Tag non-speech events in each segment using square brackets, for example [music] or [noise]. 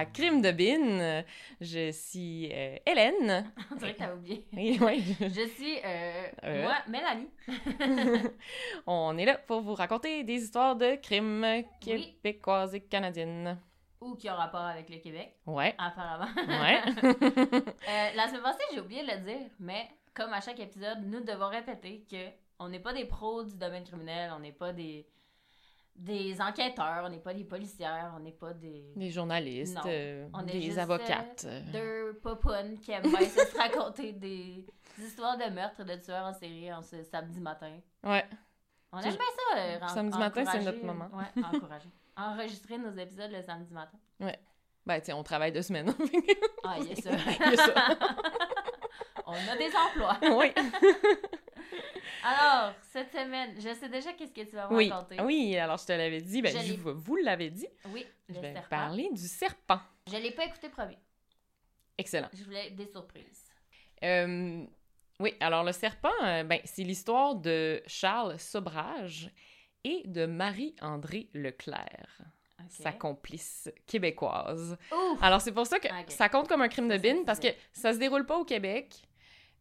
À Crime de Bin. Je suis euh, Hélène. On dirait que t'as oublié. [laughs] Et ouais, Je suis, euh, Euh. moi, Mélanie. [laughs] on est là pour vous raconter des histoires de crimes Oui. québécoises et canadiennes. Ou qui a rapport avec le Québec, Ouais. apparemment. Ouais. [laughs] Euh, la semaine passée, j'ai oublié de le dire, mais comme à chaque épisode, nous devons répéter que on n'est pas des pros du domaine criminel, on n'est pas des, des enquêteurs, on n'est pas des policières, on n'est pas des des journalistes, Non. euh, On est des juste, avocates. deux popounes qui aiment bien se [laughs] raconter des, des histoires de meurtres de tueurs en série en ce samedi matin. Ouais. On aime bien ça. euh, ren- Samedi matin, c'est notre moment. Ouais, [laughs] encourager. Enregistrer nos épisodes le samedi matin. Ben, tu on travaille deux semaines. Ah, il y a ça. [laughs] Il y a ça. On a des emplois. oui. Alors, cette semaine, je sais déjà qu'est-ce que tu vas me Oui. raconter. Oui, alors je te l'avais dit. Ben, Je vous, l'avez dit. Oui, Je vais serpent. parler du serpent. Je l'ai pas écouté premier. Excellent. Je voulais des surprises. Euh, oui, alors le serpent, euh, ben, c'est l'histoire de Charles Sobrage et de Marie-André Leclerc, sa complice québécoise. Ouf! Alors c'est pour ça que Ok. ça compte comme un crime de Ça, c'est bin, parce que ça se déroule pas au Québec,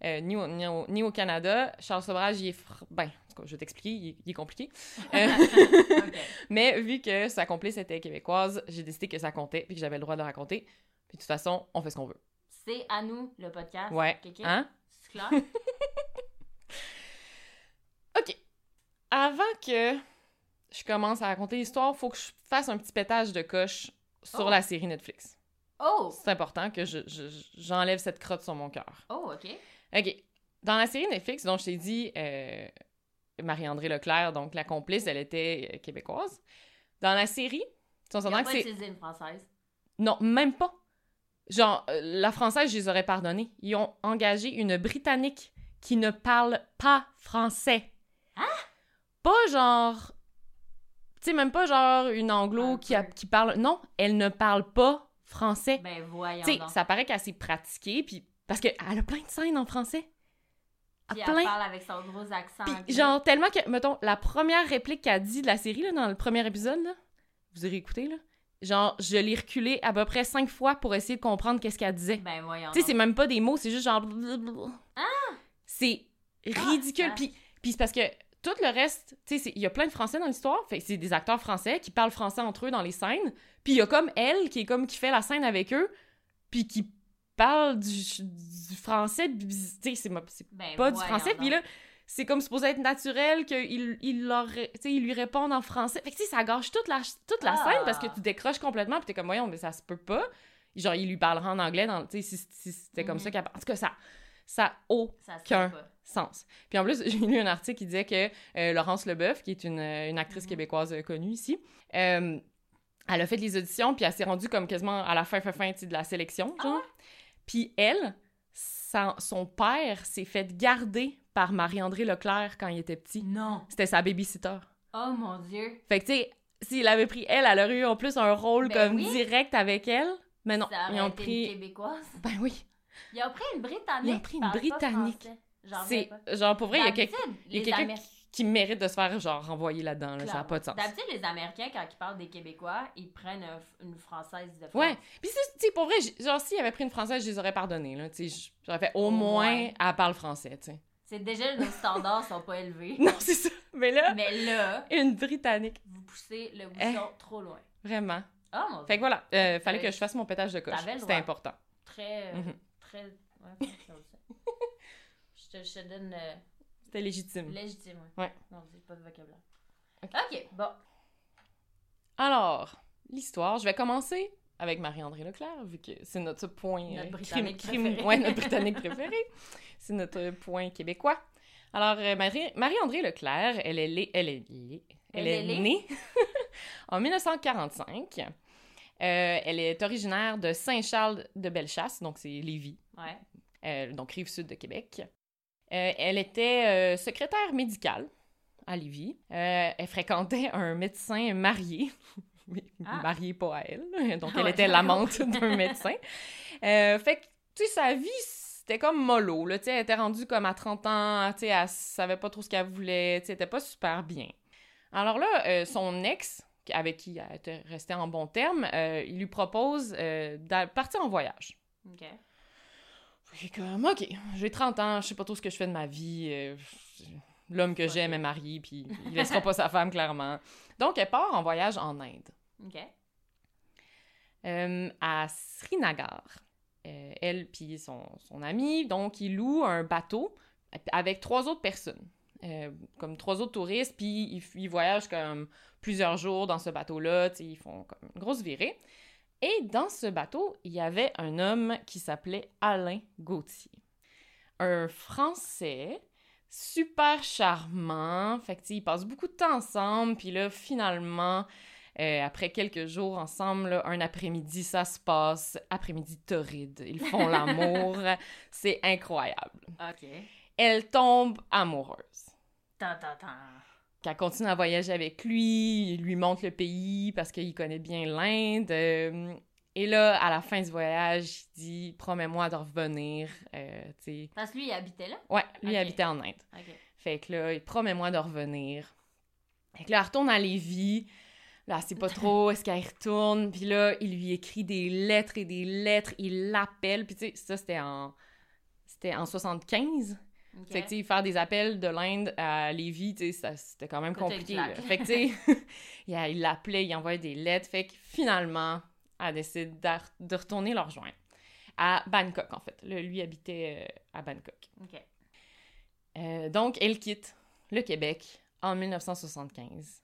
euh, ni, au, ni, au, ni au Canada. Charles Sobrage, il est... fr- Ben, en tout cas, je vais t'expliquer, il, est- il est compliqué. Euh, [laughs] mais vu que sa complice était québécoise, j'ai décidé que ça comptait, puis que j'avais le droit de le raconter. Puis de toute façon, on fait ce qu'on veut. C'est à nous, le podcast. Ouais. Hein? C'est clair? [laughs] OK. Avant que je commence à raconter l'histoire, faut que je fasse un petit pétage de coche sur Oh. la série Netflix. Oh! C'est important que je- je- j'enlève cette crotte sur mon cœur. Oh, ok. OK. Dans la série Netflix, dont je t'ai dit, euh, Marie-André Leclerc, donc la complice, elle était euh, québécoise. Dans la série, on Il a s'entend que c'est... une française. Non, même pas. Genre, euh, la française, je les aurais pardonnés. Ils ont engagé une Britannique qui ne parle pas français. Hein? Pas genre... Tu sais, même pas genre une anglo qui, a- qui parle... Non, elle ne parle pas français. Ben, voyons tu sais, ça paraît qu'elle s'est pratiquée, puis... Parce qu'elle a plein de scènes en français. Puis plein. elle parle avec son gros accent. Puis genre, tellement que, mettons, la première réplique qu'elle dit de la série, là, dans le premier épisode, là, vous aurez écouté, là, genre, je l'ai reculé à peu près cinq fois pour essayer de comprendre qu'est-ce qu'elle disait. Ben, voyons Tu sais, c'est même pas des mots, c'est juste genre... blablabla. C'est ridicule. Ah, Puis, puis c'est parce que tout le reste, tu sais, il y a plein de Français dans l'histoire. Fait c'est des acteurs français qui parlent français entre eux dans les scènes. Puis il y a comme elle qui est comme qui fait la scène avec eux, puis qui parle du, du français. Tu sais, c'est Ben, pas du français. Puis là, c'est comme supposé être naturel qu'ils il leur, ré- tu sais, ils lui répondent en français. Fait que tu sais, ça gâche toute la, toute la Ah. scène parce que tu décroches complètement. Puis t'es comme, voyons, mais ça se peut pas. Genre, il lui parlera en anglais, dans, tu sais, si, si c'était comme Mhm. ça qu'elle parle. En tout cas, ça, ça a aucun Ça sens. Puis en plus, [laughs] j'ai lu un article qui disait que euh, Laurence Leboeuf, qui est une, euh, une actrice Mhm. québécoise euh, connue ici, euh, elle a fait les auditions, puis elle s'est rendue comme quasiment à la fin, fin, fin de la sélection, Ah. Puis elle, sa- son père s'est fait garder par Marie-André Leclerc quand il était petit. Non. C'était sa babysitter. Oh mon dieu. Fait que, tu sais, s'il avait pris elle, elle aurait eu en plus un rôle Ben comme oui. direct avec elle. Mais non, ça ils ont été pris... une québécoise. Ben oui. Ils ont pris une britannique. Ils ont pris une Britannique. C'est... Genre, pour vrai, il y a, les quelqu'un Américains- qui, qui mérite de se faire, genre, renvoyer là-dedans. Là, ça n'a pas de sens. D'habitude, les Américains, quand ils parlent des Québécois, ils prennent un- une Française de France. Ouais. Puis, tu sais, pour vrai, genre, s'il avait pris une française, je les aurais pardonnés, là. Tu sais, j- j'aurais fait au, moins, elle parle français, tu sais. C'est déjà, nos standards sont pas élevés. [laughs] Non, c'est ça. Mais là, Mais là, une Britannique. vous poussez le Eh. bouchon trop loin. Vraiment. Oh mon dieu. Fait que voilà, euh, fallait Ouais. que je fasse mon pétage de coche. C'était important. Très, euh, Mhm. très... Ouais, [laughs] je, te, je te donne... euh, C'était légitime. Légitime, ouais. Ouais. Non, j'ai pas de vocabulaire. Ok. Bon. Alors, l'histoire, je vais commencer avec Marie-André Leclerc, vu que c'est notre point... Notre euh, Britannique crime- préféré. Ouais, notre Britannique [laughs] préféré. C'est notre point québécois. Alors, euh, Marie- Marie-André Leclerc, elle est, elle est, elle Elle est née [laughs] en 1945. Euh, elle est originaire de Saint-Charles de Bellechasse, donc c'est Lévis, Ouais. euh, donc rive sud de Québec. Euh, elle était euh, secrétaire médicale à Lévis. Euh, elle fréquentait un médecin marié. [laughs] Ah. marié pas à elle. Donc, Ah elle ouais, était l'amante d'un médecin. [laughs] Fait que, tu sais, sa vie, c'était comme mollo, là. Elle était rendue comme à 30 ans, elle savait pas trop ce qu'elle voulait, elle était pas super bien. Alors là, son ex, avec qui elle était restée en bon terme, il lui propose de partir en voyage. Ok. J'ai comme, OK, j'ai 30 ans, je sais pas trop ce que je fais de ma vie. euh, L'homme que j'aime est marié, puis il laissera pas sa femme, clairement. Donc, elle part en voyage en Inde, Ok. euh, à Srinagar. Euh, elle puis son, son ami, donc, ils louent un bateau avec trois autres personnes, euh, comme trois autres touristes, puis ils, ils voyagent comme plusieurs jours dans ce bateau-là, ils font comme une grosse virée. Et dans ce bateau, il y avait un homme qui s'appelait Alain Gauthier. Un Français super charmant. Fait que, ils passent beaucoup de temps ensemble. Puis là, finalement, euh, après quelques jours ensemble, là, un après-midi, ça se passe. Après-midi torride. Ils font [laughs] l'amour. C'est incroyable. Ok. Elle tombe amoureuse. Tan, tan, tan. Qu'elle continue à voyager avec lui, il lui montre le pays parce qu'il connaît bien l'Inde. euh, et là, à la fin du voyage, il dit Promets-moi de revenir. euh. Parce que lui, il habitait là? Ouais, lui il habitait en Inde. Ok. Fait que là, il promets-moi de revenir. Fait que là, elle retourne à Lévis. Là, elle sait pas trop, est-ce qu'elle retourne? Puis là, il lui écrit des lettres et des lettres. Il l'appelle. Puis tu sais, ça, c'était en... C'était en 75. Ok. Fait que, faire des appels de l'Inde à Lévis, tu sais, ça- c'était quand même compliqué. Fait que, tu sais, [laughs] il l'appelait, il envoyait des lettres. Fait que, finalement, elle décide de retourner leur rejoindre. À Bangkok, en fait. Lui habitait euh, à Bangkok. Ok. Euh, donc, elle quitte le Québec en 1975,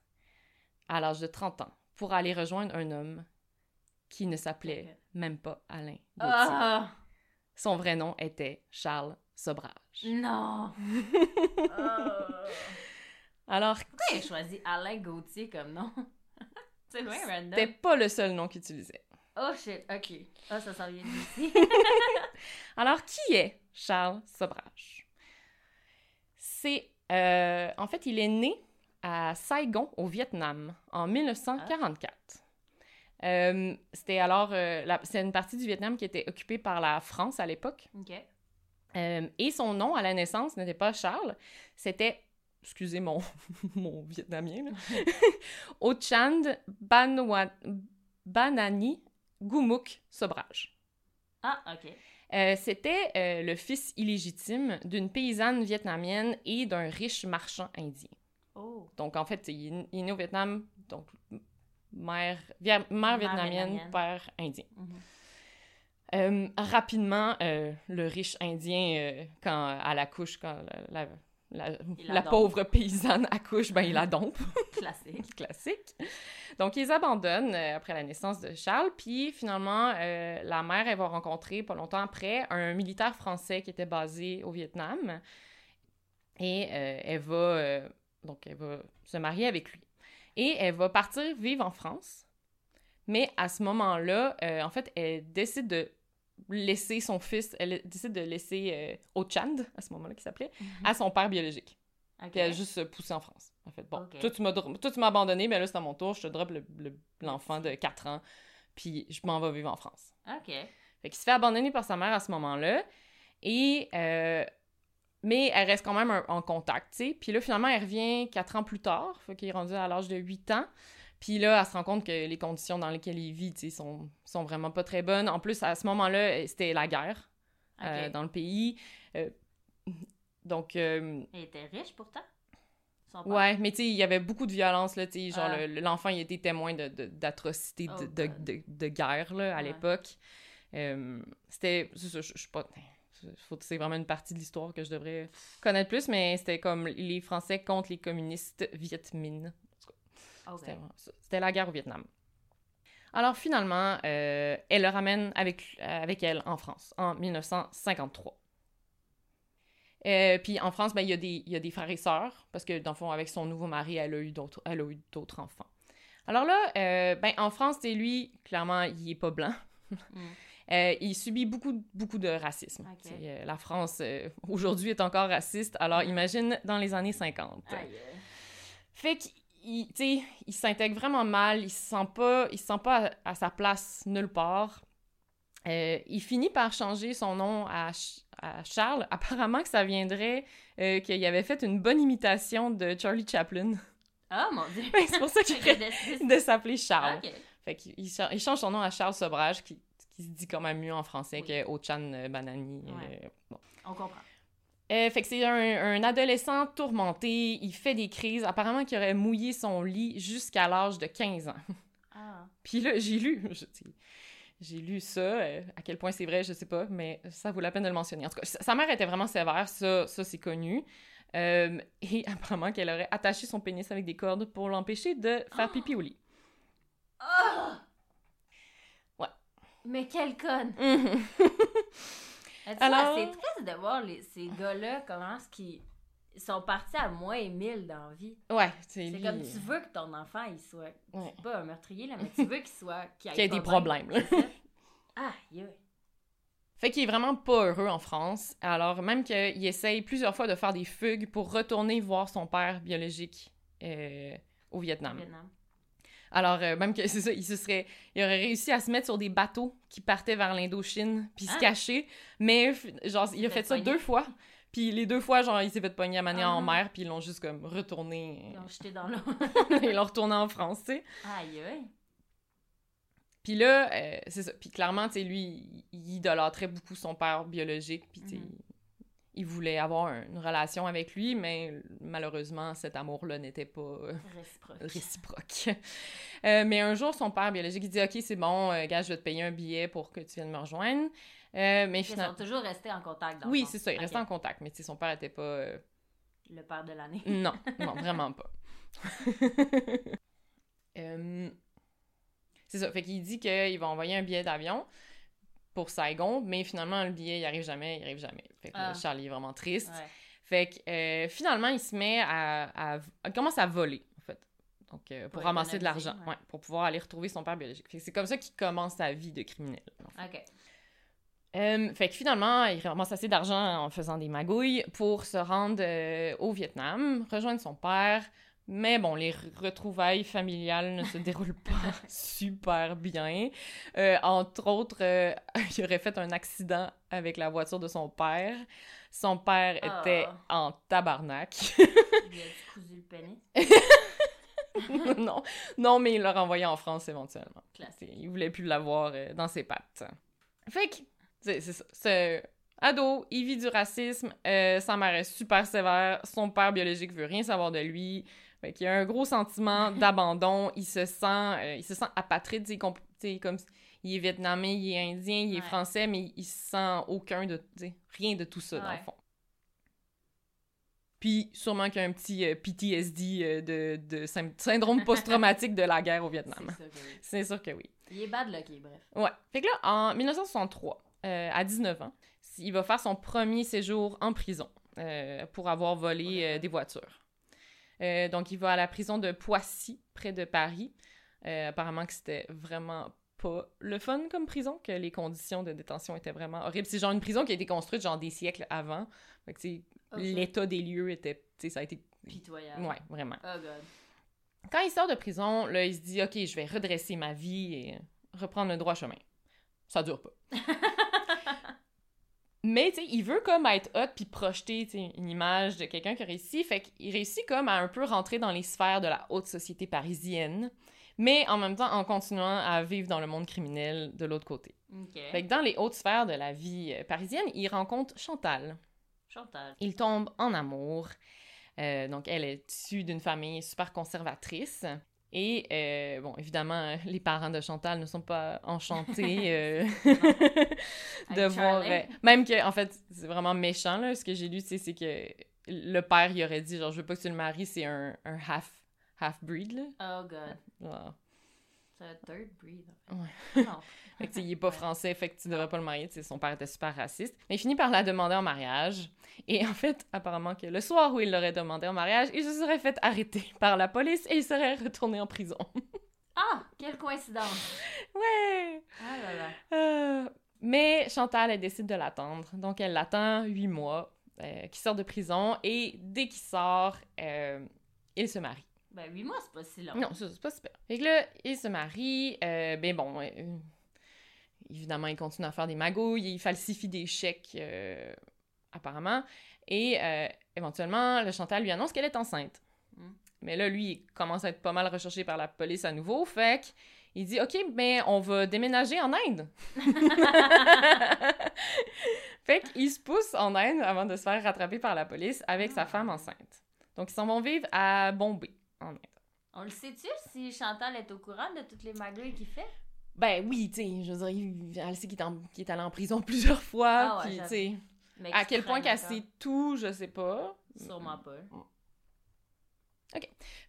à l'âge de 30 ans, pour aller rejoindre un homme qui ne s'appelait même pas Alain. Ah! Son vrai nom était Charles Sobrage. Non! Ah. [laughs] Alors, Pourquoi il a choisi Alain Gauthier comme nom? [laughs] C'est loin, c'était random. pas le seul nom qu'il utilisait. Oh shit, ok. Ah, ça s'en vient d'ici. [laughs] Alors, qui est Charles Sobrage? C'est... euh, en fait, il est né à Saigon, au Vietnam, en 1944. Euh, c'était alors... euh, c'est une partie du Vietnam qui était occupée par la France à l'époque. ok. Euh, et son nom à la naissance n'était pas Charles, c'était... Excusez mon, [laughs] mon vietnamien, là. [laughs] Ochand Banwa- Banani Gumuk Sobrage. Ah, ok. Euh, C'était euh, le fils illégitime d'une paysanne vietnamienne et d'un riche marchand indien. Oh. Donc, en fait, il est, il est né au Vietnam, donc mère, mère vietnamienne, vietnamienne. père indien. Mhm. Euh, rapidement, euh, le riche indien, euh, quand elle accouche, quand la, la- la- pauvre paysanne accouche, ben il la dompe. [laughs] Classique. [laughs] classique. Donc, ils abandonnent euh, après la naissance de Charles, puis finalement, la mère, elle va rencontrer, pas longtemps après, un militaire français qui était basé au Vietnam, et elle va, donc, elle va se marier avec lui. Et elle va partir vivre en France, mais à ce moment-là, euh, en fait, elle décide de laisser son fils, elle décide de laisser euh, Ochand, à ce moment-là, qui s'appelait, à son père biologique. Ok. Puis elle a juste se poussé en France. En fait, bon, toi, tu m'as abandonné, mais là, c'est à mon tour. Je te drop le- le- l'enfant de 4 ans, puis je m'en vais vivre en France. Ok. Fait qu'il se fait abandonner par sa mère à ce moment-là. Et... euh, mais elle reste quand même un- en contact, tu sais. Puis là, finalement, elle revient 4 ans plus tard. Fait qu'il est rendu à l'âge de 8 ans. Puis là, elle se rend compte que les conditions dans lesquelles il vit, tu sont, sont vraiment pas très bonnes. En plus, à ce moment-là, c'était la guerre euh, dans le pays. Euh, donc... euh, Il était riche pourtant. Ouais, mais tu sais, il y avait beaucoup de violence, là, tu sais, genre, Ah. le- l'enfant, il était témoin de- de- d'atrocités, de, Oh de, de, guerre, là, à Ouais. l'époque. C'était, je suis pas, c'est vraiment une partie de l'histoire que je devrais connaître plus, mais c'était comme les Français contre les communistes Viet Ok. C'était la guerre au Vietnam. Alors finalement, euh, elle le ramène avec, avec elle en France en 1953. Euh, puis en France, ben, il y, a des- il y a des frères et sœurs, parce que dans le fond, avec son nouveau mari, elle a eu d'autres, elle a eu d'autres enfants. Alors là, euh, ben, en France, c'est lui, clairement, il est pas blanc. [laughs] Mm. Euh, il subit beaucoup, beaucoup de racisme. Euh, la France, euh, aujourd'hui, est encore raciste. Alors imagine dans les années 50. Aïe, aïe. Fait sais, il s'intègre vraiment mal, il se sent pas, il se sent pas à, à sa place nulle part. Euh, il finit par changer son nom à, Ch- à Charles. [laughs] Apparemment que ça viendrait euh, qu'il avait fait une bonne imitation de Charlie Chaplin. Ah, mon Dieu. [laughs] c'est pour ça qu'il [laughs] de s'appeler Charles. Ok. Fait qu'il il cha- il change son nom à Charles Sobrage, qui, qui se dit quand même mieux en français Oui. que Ochan euh, Banani. Ouais. euh, bon. On comprend. Euh, fait que c'est un, un adolescent tourmenté, il fait des crises, apparemment qu'il aurait mouillé son lit jusqu'à l'âge de 15 ans. [laughs] Ah. Puis là, j'ai lu, j'ai lu ça, euh, à quel point c'est vrai, je sais pas, mais ça vaut la peine de le mentionner. En tout cas, sa mère était vraiment sévère, ça, ça c'est connu. Euh, et [laughs] apparemment qu'elle aurait attaché son pénis avec des cordes pour l'empêcher de faire pipi au lit. Ah! Ouais. Mais quelle conne! [laughs] Alors... C'est triste de voir les- ces gars-là, comment est-ce qu'ils ils sont partis à moins 1000 dans la vie. Ouais, c'est comme tu veux que ton enfant, il soit... Ouais. Pas un meurtrier, là, mais tu veux qu'il soit... Qu'il [laughs] y ait des problèmes, là. [laughs] Ah, yeah. Fait qu'il est vraiment pas heureux en France. Alors, même qu'il essaye plusieurs fois de faire des fugues pour retourner voir son père biologique euh, au Vietnam. Vietnam. Alors, euh, même que [laughs] c'est ça, il se serait... Il aurait réussi à se mettre sur des bateaux qui partaient vers l'Indochine, puis se Ah. cacher. Mais, genre, il a fait ça deux fois. Puis les deux fois, genre, il s'est fait pogner à manière en Ah. mer, puis ils l'ont juste comme retourné... Ils l'ont jeté dans l'eau. [laughs] ils l'ont retourné en France, tu sais. Aïe, aïe. Puis là, euh, c'est ça. Puis clairement, tu sais, lui, il- idolâtrait beaucoup son père biologique. Puis, tu sais, Mhm. Il voulait avoir un- une relation avec lui, mais malheureusement, cet amour-là n'était pas euh, Réciproque. réciproque. [laughs] Euh, mais un jour, son père biologique, il dit Ok, c'est bon, euh, gars, je vais te payer un billet pour que tu viennes me rejoindre. Euh, mais Ils sont toujours restés en contact, dans Oui, c'est ça, il Ok. restait en contact, mais son père était pas. euh, Le père de l'année. [laughs] Non, non, vraiment pas. [laughs] C'est ça, fait qu'il dit qu'il va envoyer un billet d'avion pour Saigon, mais finalement, le billet, il arrive jamais, il arrive jamais. Fait que là, Ah. Charlie est vraiment triste. Ouais. Fait que euh, finalement, il se met à, commence à voler, en fait. Donc, euh, pour, Pour ramasser de l'argent, ouais. ouais, pour pouvoir aller retrouver son père biologique. Fait que c'est comme ça qu'il commence sa vie de criminel. en fait. OK. Euh, fait que finalement, il ramasse assez d'argent en faisant des magouilles pour se rendre au Vietnam, rejoindre son père. Mais bon, les re- retrouvailles familiales ne se [laughs] déroulent pas [laughs] super bien. Euh, entre autres, euh, [laughs] il aurait fait un accident avec la voiture de son père. Son père Ah. était en tabarnak. Il a cousu le pénis. non, non, mais il l'a renvoyé en France éventuellement. Classique. Il voulait plus l'avoir euh, dans ses pattes. Fait que, c'est c'est ça. C'est ado, il vit du racisme, euh, sa mère est super sévère, son père biologique veut rien savoir de lui. Fait qu'il y a un gros sentiment [laughs] d'abandon. Il se sent, euh, il se sent apatride, sais, comme il est vietnamien, il est indien, il est Ouais. français, mais il sent aucun de, rien de tout ça dans le Ouais. fond. Puis sûrement qu'il y a un petit euh, PTSD euh, de, de syndrome [laughs] post-traumatique de la guerre au Vietnam. C'est ça que oui. C'est sûr que oui. Il est bad lucky, bref. Ouais. Fait que là, en 1963, euh, à 19 ans, il va faire son premier séjour en prison euh, pour avoir volé des voitures. Euh, donc, il va à la prison de Poissy, près de Paris. Euh, apparemment que c'était vraiment pas le fun comme prison, que les conditions de détention étaient vraiment horribles. C'est genre une prison qui a été construite genre des siècles avant. Fait que, tu sais, Ok. l'état des lieux était... Tu sais, ça a été... Pitoyable. Ouais, vraiment. Oh god. Quand il sort de prison, là, il se dit, OK, je vais redresser ma vie et reprendre le droit chemin. Ça dure pas. [laughs] Mais, tu sais, il veut comme être hot puis projeter, une image de quelqu'un qui a réussi. Fait qu'il réussit comme à un peu rentrer dans les sphères de la haute société parisienne, mais en même temps en continuant à vivre dans le monde criminel de l'autre côté. OK. Fait que dans les hautes sphères de la vie euh, parisienne, il rencontre Chantal. Chantal. Il tombe en amour. Euh, donc, elle est issue d'une famille super conservatrice. Et, euh, bon, évidemment, les parents de Chantal ne sont pas enchantés [laughs] euh, [laughs] de voir... Euh, même que, en fait, c'est vraiment méchant, là. Ce que j'ai lu, tu sais, c'est que le père, il aurait dit, genre, je veux pas que tu le maries, c'est un, un half, half-breed, là. Oh god. Genre, C'est un third breed. en Ouais. fait. Non. [laughs] Fait que, il est pas Ouais. français, fait que tu devrais pas le marier. Tu sais, son père était super raciste. Mais il finit par la demander en mariage. Et en fait, apparemment que le soir où il l'aurait demandé en mariage, il se serait fait arrêter par la police et il serait retourné en prison. Ah, quelle coïncidence. [laughs] ouais! Ah là là. Euh, mais Chantal, elle décide de l'attendre. Donc, elle l'attend huit mois, euh, qu'il sort de prison. Et dès qu'il sort, euh, il se marie. Ben, 8 mois, c'est pas si long. Non, ça, c'est pas super. Fait que là, il se marie. euh, ben bon, euh, évidemment, il continue à faire des magouilles. Il falsifie des chèques, euh, apparemment. Et éventuellement, le Chantal lui annonce qu'elle est enceinte. Mm. Mais là, lui, il commence à être pas mal recherché par la police à nouveau. Fait qu'il dit OK, mais on va déménager en Inde. [laughs] fait qu'il se pousse en Inde avant de se faire rattraper par la police avec sa Ah. femme enceinte. Donc, ils s'en vont vivre à Bombay, en Inde. On le sait-tu si Chantal est au courant de toutes les magouilles qu'il fait? Ben oui, tu sais, je veux dire, elle sait qu'il est, allé en prison [laughs] plusieurs fois, Ah ouais, tu sais, à quel point qu'elle encore. sait tout, je sais pas. Sûrement pas.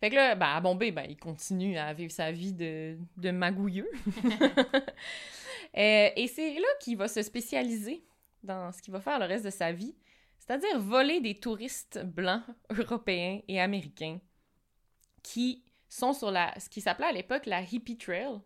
Fait que là, ben, à Bombay, ben, il continue à vivre sa vie de, de magouilleux. [laughs] [laughs] Euh, et c'est là qu'il va se spécialiser dans ce qu'il va faire le reste de sa vie, c'est-à-dire voler des touristes blancs, européens et américains qui sont sur la, ce qui s'appelait à l'époque la Hippie Trail.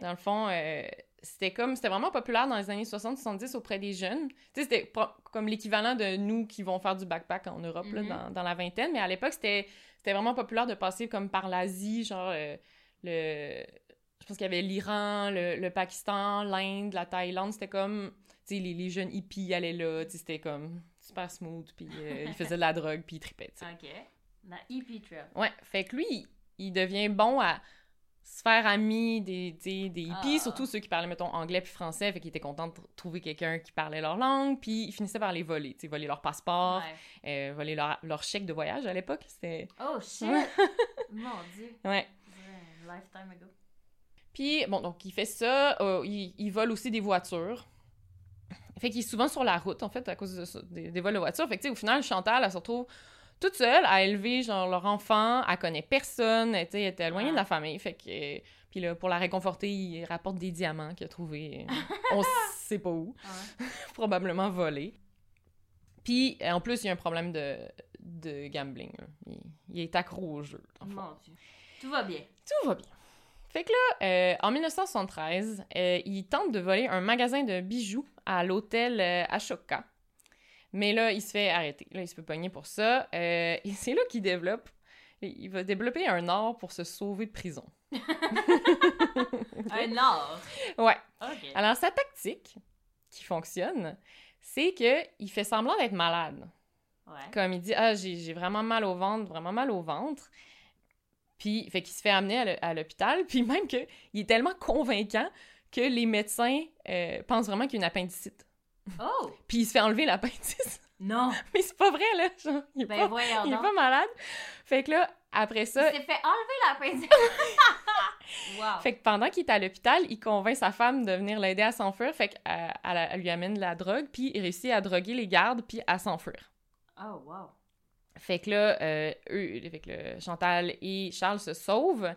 Dans le fond, euh, c'était comme c'était vraiment populaire dans les années 60-70 auprès des jeunes. Tu sais, c'était comme l'équivalent de nous qui vont faire du backpack en Europe là, Mhm. dans, dans la vingtaine, mais à l'époque, c'était vraiment populaire de passer comme par l'Asie, genre euh, le je pense qu'il y avait l'Iran, le, le Pakistan, l'Inde, la Thaïlande, c'était comme tu sais les, les jeunes hippies allaient là, tu sais, c'était comme super smooth puis euh, ils faisaient de la [laughs] drogue puis ils tripaient, tu sais. OK. La hippie trail. Ouais, fait que lui, il- il devient bon à se faire ami des, sais, des hippies, Ah. surtout ceux qui parlaient, mettons, anglais puis français, fait qu'il était content de tr- trouver quelqu'un qui parlait leur langue, puis il finissait par les voler, tu sais, voler leur passeport, Ouais. euh, voler leur, leur chèque de voyage à l'époque, c'était... Oh shit! [laughs] Mon dieu. Ouais. Lifetime ago. Puis, bon, donc, il fait ça, euh, il, il vole aussi des voitures. Fait qu'il est souvent sur la route, en fait, à cause de ça, des, des vols de voitures. Fait que, tu sais, au final, Chantal, elle se retrouve toute seule à élever, genre, leur enfant. Elle connaît personne, sais, elle était éloignée de la famille. Fait que... Puis là, pour la réconforter, il rapporte des diamants qu'il a trouvés. [laughs] On sait pas où. [laughs] Probablement volés. Puis, euh, en plus, il y a un problème de, de gambling. là. Il, il est accro au jeu. Mon dieu. Tout va bien. Tout va bien. Fait que là, euh, en 1973, euh, il tente de voler un magasin de bijoux à l'hôtel Ashoka. Mais là, il se fait arrêter. Là, il se fait pogner pour ça. Euh, et [laughs] c'est là qu'il développe. Il va développer un art pour se sauver de prison. [laughs] Un or. Ouais. Alors, sa tactique qui fonctionne, c'est que il fait semblant d'être malade. Ouais. Comme il dit, ah, j'ai vraiment mal au ventre, vraiment mal au ventre. Puis, fait qu'il se fait amener à l'hôpital. [laughs] Puis même qu'il est tellement convaincant que les médecins euh, pensent vraiment qu'il y a une appendicite. Oh! Puis il se fait enlever l'appendice. [laughs] Non! Mais c'est pas vrai, là. Genre, il est, Ben pas, voyons il est pas malade. Fait que là, après ça, Il s'est fait enlever la [laughs] wow. fait que pendant qu'il est à l'hôpital, il convainc sa femme de venir l'aider à s'enfuir. Fait qu'elle elle- elle lui amène de la drogue, puis il réussit à droguer les gardes, puis à s'enfuir. Oh, wow. Fait que là, euh, eux, fait que le- Chantal et Charles se sauvent.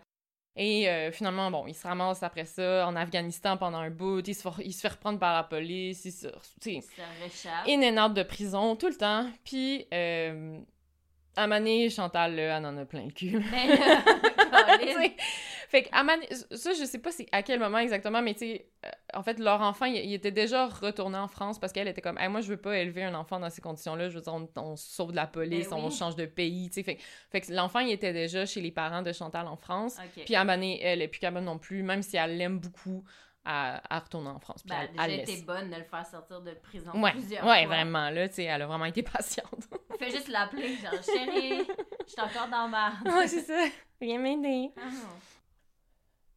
Et euh, finalement, bon, ils se ramassent après ça en Afghanistan pendant un bout. Il se, fait- il se fait reprendre par la police. Il se, tu sais, Ça réchappe. in and out de prison tout le temps. Puis, euh, à donné, Chantal, là, elle en a plein le cul. Ben [laughs] [laughs] sais, fait que, ça, je sais pas à quel moment exactement, mais tu sais, euh, en fait, leur enfant, il, il était déjà retourné en France parce qu'elle était comme, Hey, moi, je veux pas élever un enfant dans ces conditions-là. Je veux dire, on, on se sauve de la police, Ben oui. on change de pays, tu sais. Fait, fait que l'enfant, il était déjà chez les parents de Chantal en France. Puis donné, elle est plus capable non plus, même si elle l'aime beaucoup, à, à retourner en France. Ben, elle, déjà elle été bonne de le faire sortir de prison Ouais, plusieurs ouais, fois. vraiment, là, tu sais, elle a vraiment été [laughs] patiente. Fais juste l'appeler, genre, chérie, je suis encore dans ma... ouais, c'est ça. Viens m'aider. Ah.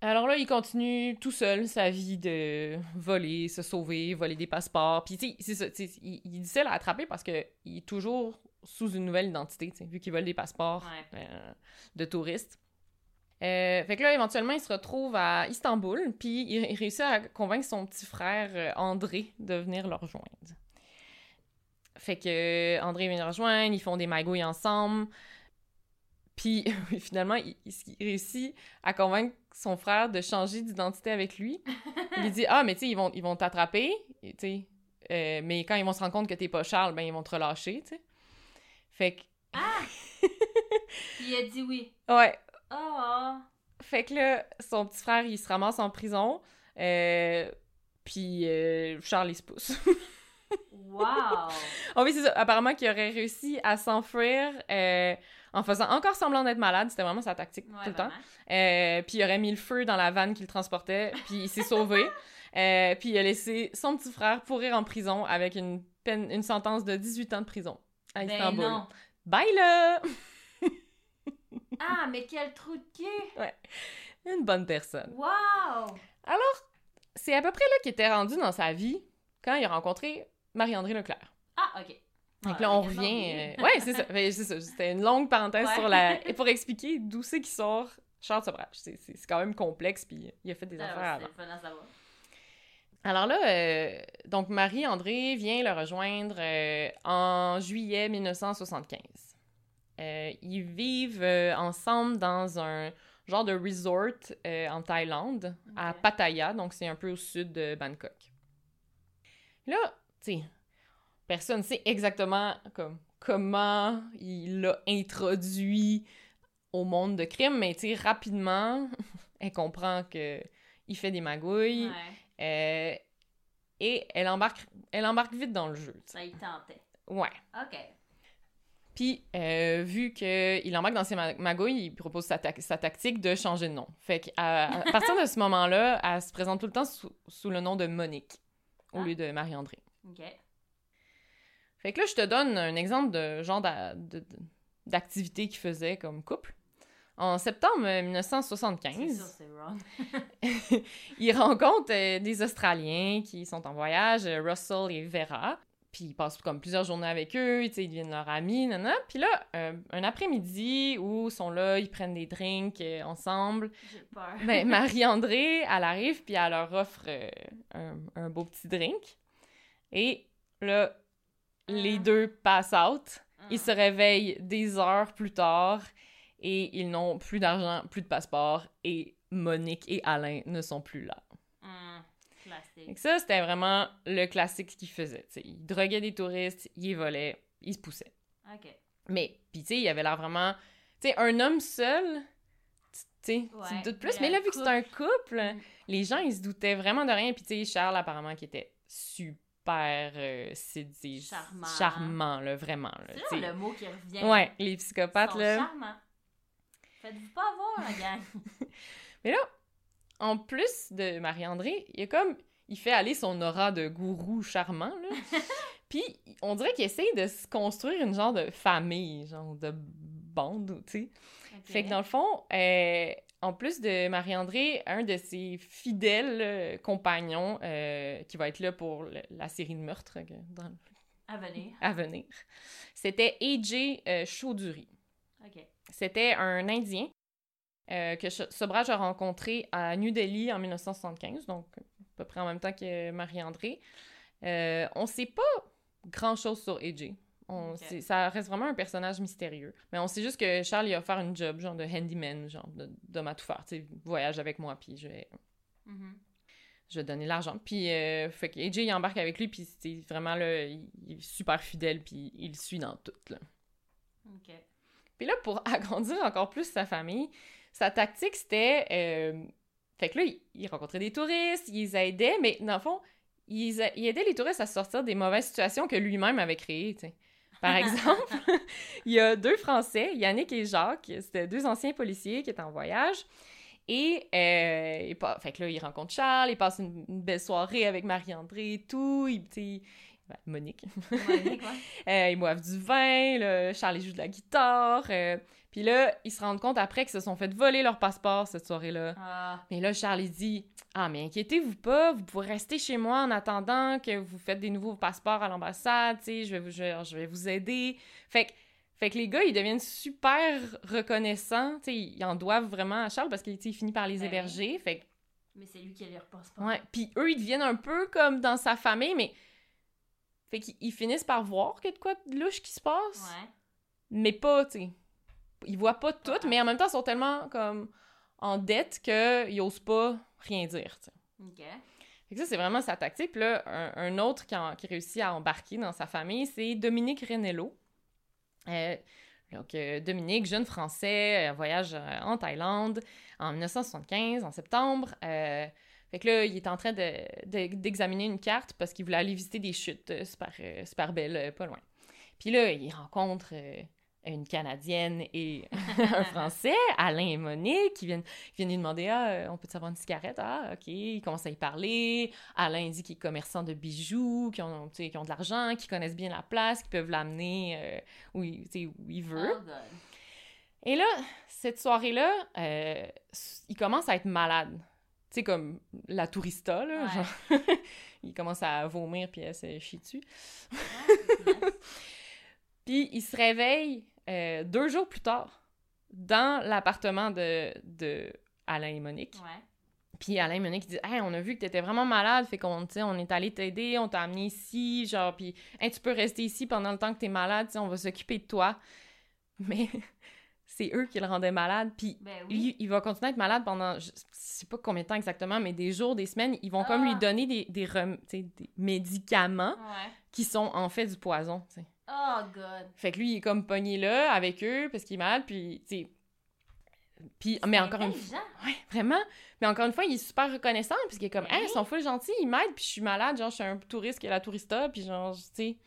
Alors là, il continue tout seul sa vie de voler, se sauver, voler des passeports. Puis, tu sais, c'est ça, il, il est difficile à attraper parce qu'il est toujours sous une nouvelle identité, vu qu'il vole des passeports Ouais. euh, de touristes. Euh, fait que là, éventuellement, il se retrouve à Istanbul, puis il, il réussit à convaincre son petit frère euh, André de venir le rejoindre. Fait que André vient le rejoindre, ils font des magouilles ensemble. Puis [laughs] finalement, il, il réussit à convaincre son frère de changer d'identité avec lui. Il lui dit Ah, mais tu sais, ils vont ils vont t'attraper, tu sais. Euh, mais quand ils vont se rendre compte que t'es pas Charles, ben ils vont te relâcher, tu sais. Fait que. Ah! [laughs] il a dit oui. Ouais. Oh! Fait que là, son petit frère, il se ramasse en prison. Euh, puis euh, Charles, il se pousse. Wow! [laughs] oh oui, c'est ça. Apparemment qu'il aurait réussi à s'enfuir en faisant encore semblant d'être malade. C'était vraiment sa tactique Ouais, tout le temps. Euh, puis il aurait mis le feu dans la vanne qui le transportait, puis il s'est sauvé. [laughs] Euh, puis il a laissé son petit frère pourrir en prison avec une, peine, une sentence de 18 ans de prison à Ben Istanbul. non. Bye là! [laughs] Ah, mais quel trou de cul! Une bonne personne. Wow! C'est à peu près là qu'il était rendu dans sa vie quand il a rencontré Marie-André Leclerc. Ah, ok. Donc là, on revient. euh, Ouais, c'est ça. [laughs] C'est ça. C'était une longue parenthèse Ouais. sur la. Et pour expliquer d'où c'est qu'il sort Charles Sobrage. C'est, c'est, c'est quand même complexe, puis il a fait des Ah, affaires ouais, avant. fun à. Alors là, euh, donc Marie-André vient le rejoindre euh, en juillet 1975. Euh, ils vivent ensemble dans un genre de resort en Thaïlande, à. Pattaya, donc c'est un peu au sud de Bangkok. Là, tu sais, personne sait exactement comme, comment il l'a introduit au monde de crime, mais tu sais, rapidement, [laughs] elle comprend que il fait des magouilles. Ouais, Euh, et elle embarque, elle embarque vite dans le jeu. ça y tentait. Ouais. Ok. Puis, euh, vu qu'il embarque dans ses ma- magouilles, il propose sa, tac- sa tactique de changer de nom. Fait qu'à à [laughs] partir de ce moment-là, elle se présente tout le temps sous, sous le nom de Monique, au Ah. lieu de Marie-André. Ok. Fait que là, je te donne un exemple de genre d'activité qu'ils faisaient comme couple. En septembre euh, C'est 1975, sûr, c'est wrong. [laughs] ils rencontrent euh, des Australiens qui sont en voyage, euh, Russell et Vera. Puis ils passent comme plusieurs journées avec eux, ils deviennent leurs amis, nanana. Puis là, euh, un après-midi où ils sont là, ils prennent des drinks euh, ensemble, J'ai peur. ben, [laughs] Marie-André, elle arrive, puis elle leur offre un, un beau petit drink. Et là, les Ah. deux passent out. Ils se réveillent des heures plus tard et ils n'ont plus d'argent, plus de passeport et Monique et Alain ne sont plus là. Classique. que ça, c'était vraiment le classique qu'ils faisaient. Ils droguaient des touristes, ils volaient, ils se poussaient. Mais, puis tu sais, il avait l'air vraiment... Tu sais, un homme seul, tu sais, tu Ouais, te doutes plus. mais là, vu que c'est un couple, Mm. les gens, ils se doutaient vraiment de rien. Puis tu sais, Charles, apparemment, qui était super euh, séduit, Charmant. charmant, là, vraiment. Là, C'est le mot qui revient. Ouais, les Ils psychopathes, sont là. charmants. Faites-vous pas avoir, la gang. [laughs] Mais là, en plus de Marie-André, il a comme... Il fait aller son aura de gourou charmant, là. [laughs] Puis, on dirait qu'il essaye de se construire une genre de famille, genre de bande, tu sais. Fait que dans le fond, euh, en plus de Marie-André, un de ses fidèles euh, compagnons euh, qui va être là pour le- la série de meurtres dans- À venir. [laughs] à venir, c'était AJ euh, Chaudhuri. Ok. C'était un Indien euh, que Sobrage a rencontré à New Delhi en 1975, donc à peu près en même temps que Marie-André. Euh, on sait pas grand-chose sur AJ. On, Ça reste vraiment un personnage mystérieux. Mais on sait juste que Charles il a offert une job, genre de handyman, genre de- d'homme à tout faire. Tu sais, voyage avec moi, puis je vais, Mhm. je vais donner l'argent. Puis, euh, fait que AJ, il embarque avec lui, puis c'est vraiment, là, il, il est super fidèle, puis il le suit dans tout, là. Ok. Puis là, pour [laughs] agrandir encore plus sa famille, sa tactique, c'était... euh, Fait que là, il, il rencontrait des touristes, il les aidait, mais dans le fond, il, aidait les touristes à sortir des mauvaises situations que lui-même avait créées, tu sais. Par exemple, [laughs] il y a deux Français, Yannick et Jacques, c'était deux anciens policiers qui étaient en voyage. Et, euh, fait que là, il rencontre Charles, il passe une, une belle soirée avec Marie-André et tout. Il, tu sais, ben, Monique. Ouais? [laughs] Euh, ils boivent du vin, là, Charles joue de la guitare. euh, puis là, ils se rendent compte après qu'ils se sont fait voler leur passeport cette soirée-là. Ah, Mais là, Charles il dit Ah, mais inquiétez-vous pas, vous pourrez rester chez moi en attendant que vous faites des nouveaux passeports à l'ambassade, tu sais, je vais, vous- je, je vais vous aider. Fait que Fait que les gars, ils deviennent super reconnaissants. Tu sais, ils en doivent vraiment à Charles parce qu'il finit par les Ben héberger. Fait que Mais c'est lui qui les repose pas. Ouais, puis eux, ils deviennent un peu comme dans sa famille, mais... Fait qu'ils ils finissent par voir qu'il y a de quoi de louche qui se passe, Ouais. mais pas, tu sais... Ils voient pas tout, mais en même temps, ils sont tellement, comme, en dette qu'ils osent pas rien dire. Ok. Fait que ça, c'est vraiment sa tactique. Puis là, un, un autre qui, en- qui réussit à embarquer dans sa famille, c'est Dominique Renello. Euh, donc, euh, Dominique, jeune Français, euh, voyage en Thaïlande en 1975, en septembre. Fait que là, il est en train de- de- d'examiner une carte parce qu'il voulait aller visiter des chutes super, super belles, pas loin. Puis là, il rencontre une Canadienne et [laughs] un Français, Alain et Monique, qui viennent, qui viennent lui demander Ah, euh, on peut avoir une cigarette? Ah, ok. Ils commencent à y parler. Alain dit qu'il est commerçant de bijoux, qui ont, qui ont de l'argent, qui connaissent bien la place, qui peuvent l'amener euh, où, il, où il veut. Oh. Et là, cette soirée-là, euh, il commence à être malade. Tu sais, comme la tourista, là. Ouais. genre. [laughs] il commence à vomir puis à se chier dessus. Ouais, nice. [laughs] Puis il se réveille euh, deux jours plus tard dans l'appartement de, de Alain et Monique. Ouais. Puis Alain et Monique disent Hey, on a vu que t'étais vraiment malade, fait qu'on on est allé t'aider, on t'a amené ici, genre, puis hey, tu peux rester ici pendant le temps que t'es malade, on va s'occuper de toi. Mais [laughs] c'est eux qui le rendaient malade, puis Ben oui. il va continuer à être malade pendant, je sais pas combien de temps exactement, mais des jours, des semaines, ils vont comme Ah. lui donner des, des, rem- médicaments Ouais. qui sont en fait du poison. Oh god. Fait que lui, il est comme pogné là avec eux parce qu'il est malade, puis, tu. Puis, mais encore une fois. Ouais, vraiment. Mais encore une fois, il est super reconnaissant, parce qu'il est comme, Ben hey, ils sont full gentils, ils m'aident, puis je suis malade, genre, je suis un touriste qui est la tourista, puis genre, tu sais.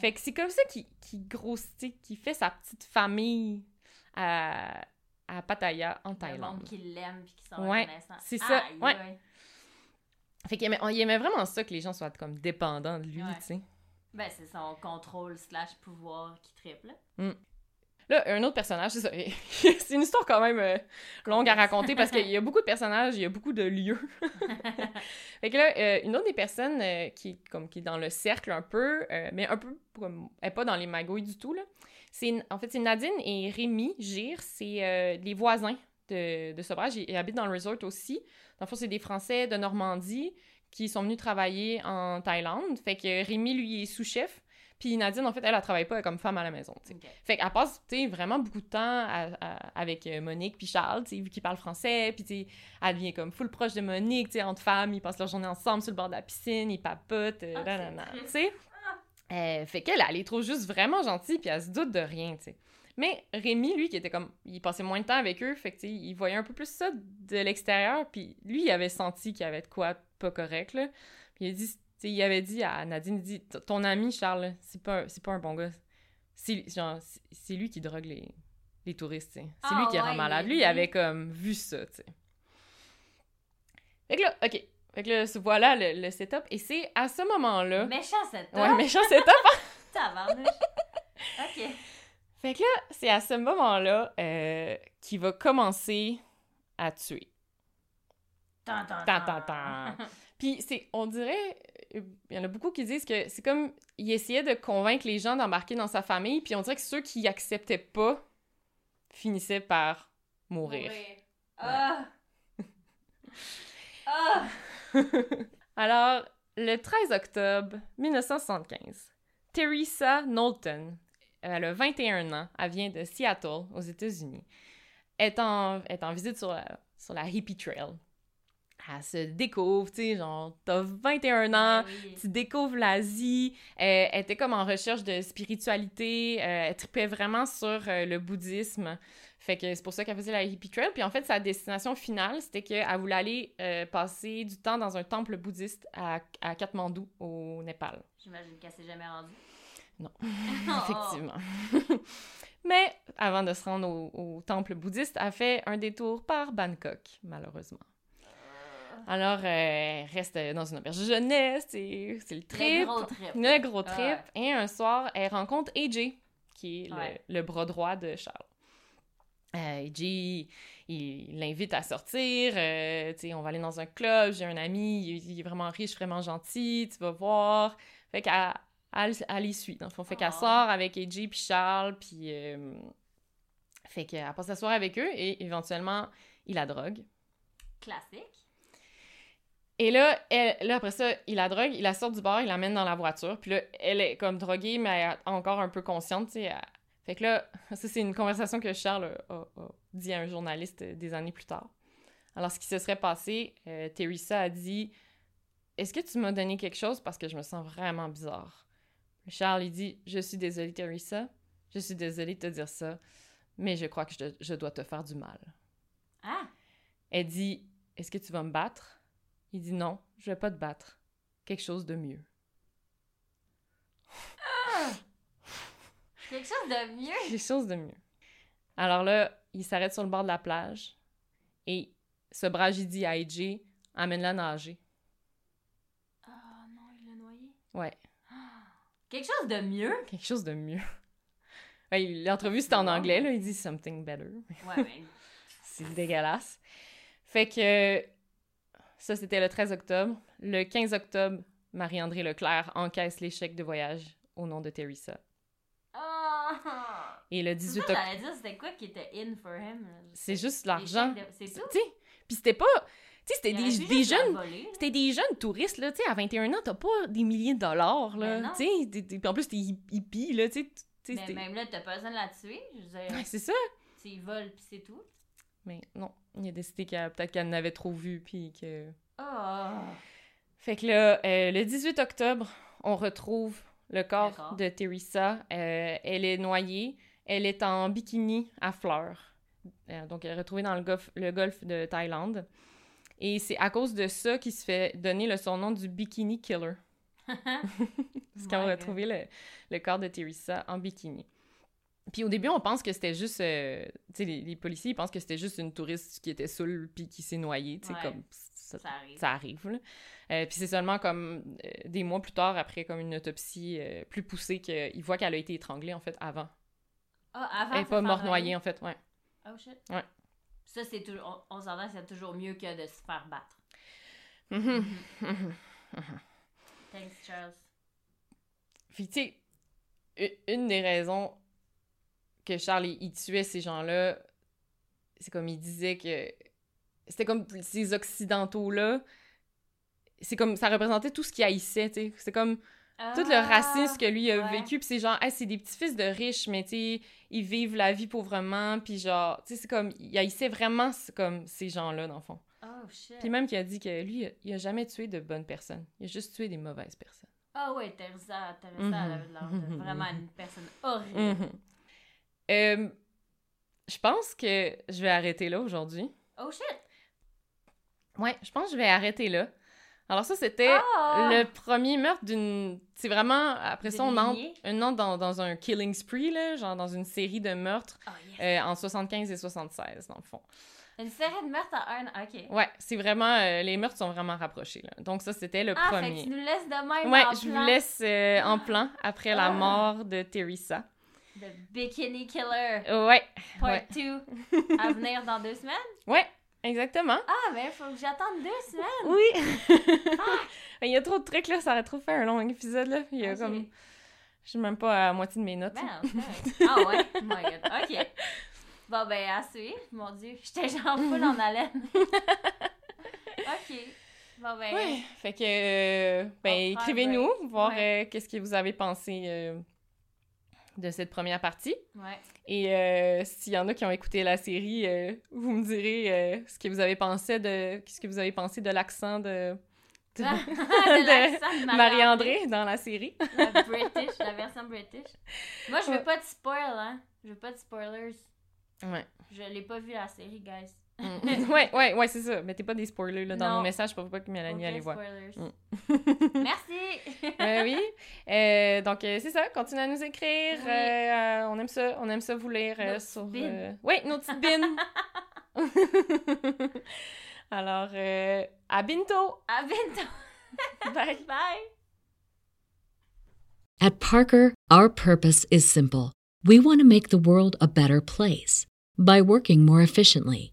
Fait que c'est comme ça qu'il grossit, qu'il fait sa petite famille à, à Pattaya, en Le monde Thaïlande. qui l'aime puis qui sont Ouais, reconnaissants. c'est ça, Aïe, ouais. Fait qu'il aimait, vraiment ça que les gens soient comme dépendants de lui, Ouais. tu sais. Ben, c'est son contrôle slash pouvoir qui triple. Là, un autre personnage, c'est ça. [laughs] c'est une histoire quand même euh, longue à raconter parce qu'il y a beaucoup de personnages, il y a beaucoup de lieux. [laughs] [laughs] fait que là, euh, une autre des personnes euh, qui, est comme, qui est dans le cercle un peu, mais un peu comme. Elle est pas dans les magouilles du tout, là. C'est, en fait, c'est Nadine et Rémi Gire, c'est les voisins de, de Sobrage. Ils, ils habitent dans le resort aussi. Dans le fond, c'est des Français de Normandie qui sont venus travailler en Thaïlande. Fait que Rémi, lui, est sous-chef. Puis Nadine, en fait, elle, elle travaille pas comme femme à la maison, tu sais. Ok. Fait qu'elle passe, tu sais, vraiment beaucoup de temps à- à- avec euh, Monique puis Charles, tu sais, vu qu'ils parlent français, puis tu sais, elle devient comme full proche de Monique, tu sais, entre femmes, ils passent leur journée ensemble sur le bord de la piscine, ils papotent, euh, Ah, nanana, tu sais. Euh, fait qu'elle, elle les trouve juste vraiment gentille, puis elle se doute de rien, tu sais. Mais Rémi, lui, qui était comme, il passait moins de temps avec eux, fait que, tu sais, il voyait un peu plus ça de l'extérieur, puis lui, il avait senti qu'il y avait de quoi pas correct, là. Puis il a dit, il avait dit à Nadine, il dit, ton ami, Charles, c'est pas, c'est pas un bon gars. C'est genre, c'est- c'est lui qui drogue les, les touristes. C'est Ah lui qui ouais, rend malade. Lui, il avait comme vu ça, tu sais. Fait que là, OK. Fait que là, voilà le, le setup. Et c'est à ce moment-là... Méchant cette Ouais, méchant setup, hein? [laughs] Tabarnouche. ok. Fait que là, c'est à ce moment-là euh, qu'il va commencer à tuer. Tan, tan, Tan, tan, tan. [laughs] Puis c'est, on dirait, euh, il y en a beaucoup qui disent que c'est comme, il essayait de convaincre les gens d'embarquer dans sa famille, puis on dirait que ceux qui acceptaient pas finissaient par mourir. Ah! Ah! [laughs] Alors, le 13 octobre 1975, Teresa Knowlton, elle a 21 ans, elle vient de Seattle, aux États-Unis, est en, est en visite sur la, sur la Hippie Trail. Elle se découvre, tu sais, genre, t'as 21 ans, Ben oui. tu découvres l'Asie. Euh, elle était comme en recherche de spiritualité. euh, elle tripait vraiment sur euh, le bouddhisme. Fait que c'est pour ça qu'elle faisait la hippie trail. Puis en fait, sa destination finale, c'était qu'elle voulait aller passer du temps dans un temple bouddhiste à, à Katmandou, au Népal. J'imagine qu'elle s'est jamais rendue. Non. [laughs] [laughs] Oh. Effectivement. Mais avant de se rendre au, au temple bouddhiste, elle fait un détour par Bangkok, malheureusement. Alors, euh, elle reste dans une auberge de jeunesse, c'est c'est le trip. Le gros trip. Le gros trip. Ouais. Et un soir, elle rencontre AJ, qui est le- Ouais. le, bras droit de Charles. Euh, AJ, il l'invite à sortir. euh, tu sais, on va aller dans un club. J'ai un ami, il, il est vraiment riche, vraiment gentil. Tu vas voir. Fait qu'elle elle, elle les suit, dans le fond. Fait qu'elle Oh. sort avec AJ puis Charles, puis... euh, fait qu'elle passe la soirée avec eux, et éventuellement, il la drogue. Classique. Et là, elle, là, après ça, il la drogue, il la sort du bar, il l'amène dans la voiture. Puis là, elle est comme droguée, mais elle est encore un peu consciente, tu sais. elle- Fait que là, [laughs] ça, c'est une conversation que Charles a, a- a dit à un journaliste euh, des années plus tard. Alors, ce qui se serait passé, euh, Teresa a dit Est-ce que tu m'as donné quelque chose parce que je me sens vraiment bizarre Charles, il dit Je suis désolé, Teresa. Je suis désolé de te dire ça, mais je crois que je, je dois te faire du mal. Ah! Elle dit Est-ce que tu vas me battre Il dit Non, je vais pas te battre. Quelque chose de mieux. Quelque chose de mieux. [laughs] Quelque chose de mieux. Alors là, il s'arrête sur le bord de la plage et ce brage dit à AJ Amène-la nager. Oh non, il l'a noyé. Ouais, [gasps] Quelque chose de mieux? quelque chose de mieux. Ouais, L'entrevue, c'était en anglais, là. Il dit something better. Ouais, mais. [laughs] C'est dégueulasse. Fait que ça, c'était le 13 octobre. Le 15 octobre, Marie-André Leclerc encaisse l'échec de voyage au nom de Teresa. Oh! Et le C'est 18 ça, octobre. j'allais dire, c'était quoi qui était in for him? C'est juste l'argent. C'est Tu tout? puis c'était pas... Tu sais, c'était des, des jeunes... C'était des jeunes touristes, là, tu sais, à 21 ans, t'as pas des milliers de dollars, Ben là, non. tu sais, en plus, t'es hi- hippie, là, tu sais, tu c'était- même là, t'as pas besoin de la tuer. Je veux dire, Ouais, c'est ça. tu ils volent pis c'est tout. Mais non, il a décidé qu'elle, peut-être qu'elle en avait trop vu, puis que... Oh! Fait que là, euh, le 18 octobre, on retrouve le corps de Teresa. Euh, elle est noyée. Elle est en bikini à fleurs. Euh, donc, elle est retrouvée dans le golfe, le golfe de Thaïlande. Et c'est à cause de ça qu'il se fait donner le surnom du Bikini Killer. [laughs] [laughs] Parce qu'on a retrouvé le, le corps de Teresa en bikini. Puis au début, on pense que c'était juste... euh, tu sais, les, les policiers, ils pensent que c'était juste une touriste qui était saoule puis qui s'est noyée. Tu sais, Ouais. comme... ça- Ça arrive. ça arrive. Là. Euh, puis c'est seulement comme euh, des mois plus tard, après comme une autopsie plus poussée, qu'il voit qu'elle a été étranglée en fait avant. Ah, avant Elle de est se pas morte noyée en fait, ouais. Oh shit. Ouais. Ça, c'est toujours. On, on s'entend que c'est toujours mieux que de se faire battre. Mhm. Thanks, Charles. Puis tu sais, une des raisons que Charles il, il tuait ces gens-là, c'est comme il disait que c'était comme ces occidentaux-là, c'est comme ça représentait tout ce qu'il haïssait, tu sais. C'est comme tout le racisme que lui a Ah, ouais. vécu puis c'est genre hey, c'est des petits fils de riches mais tu sais ils vivent la vie pauvrement puis genre tu sais c'est comme il haïssait vraiment comme ces gens-là dans le fond Oh shit. puis même qu'il a dit que lui il a- jamais tué de bonnes personnes il a juste tué des mauvaises personnes Ah ouais, Teresa, Teresa, elle avait de Mhm. vraiment une personne horrible. Mhm. Euh, je pense que je vais arrêter là aujourd'hui Oh shit! ouais je pense que je vais arrêter là alors ça c'était Ah! le premier meurtre d'une c'est vraiment après ça on entre, on entre dans, dans un killing spree là genre dans une série de meurtres Oh yes! Euh, en 75 et 76, dans le fond. Une série de meurtres à un. Ok. Ouais, c'est vraiment... euh, les meurtres sont vraiment rapprochés, là. Donc ça, c'était le Ah, fait que premier. tu nous laisses de même Ouais, en je plan. vous laisse euh, en plan après la Ah. mort de Teresa. The Bikini Killer, Ouais, part ouais. 2, [laughs] à venir dans deux semaines. ouais, exactement. Ah, mais faut que j'attende deux semaines. Oui! [laughs] Il y a trop de trucs, là, ça aurait trop fait un long épisode, là. Il y a comme... Je suis même pas à moitié de mes notes. Ben, [laughs] ah ouais? Oh my god. Ok. Bon, ben, à suivre. Mon dieu, j'étais genre full en haleine. ok. Bon, ben. Ouais, fait que, euh, ben, écrivez-nous, voir Ouais. euh, qu'est-ce que vous avez pensé euh, de cette première partie. Ouais. Et euh, s'il y en a qui ont écouté la série, euh, vous me direz euh, ce que vous avez pensé de ce que vous avez pensé de l'accent de, de [laughs] [laughs] de l'accent de Marie-André dans la série. La British, la version British. Moi, je veux Ouais. pas de spoil, hein. Je veux pas de spoilers. Ouais. Je l'ai pas vu la série, guys. Mm. [laughs] ouais, ouais, ouais, c'est ça. Mettez pas des spoilers là, dans Non. nos messages pour pas que Mélanie allait voir. Mm. [laughs] Merci! [laughs] Ben oui. Euh, donc euh, c'est ça, continuez à nous écrire. Oui. Euh, euh, on aime ça, on aime ça vous lire euh, Nos sur. euh, Oui, nos petites bines. Alors, euh, à bientôt. à bientôt! Bye. Bye! At Parker, our purpose is simple. We want to make the world a better place by working more efficiently,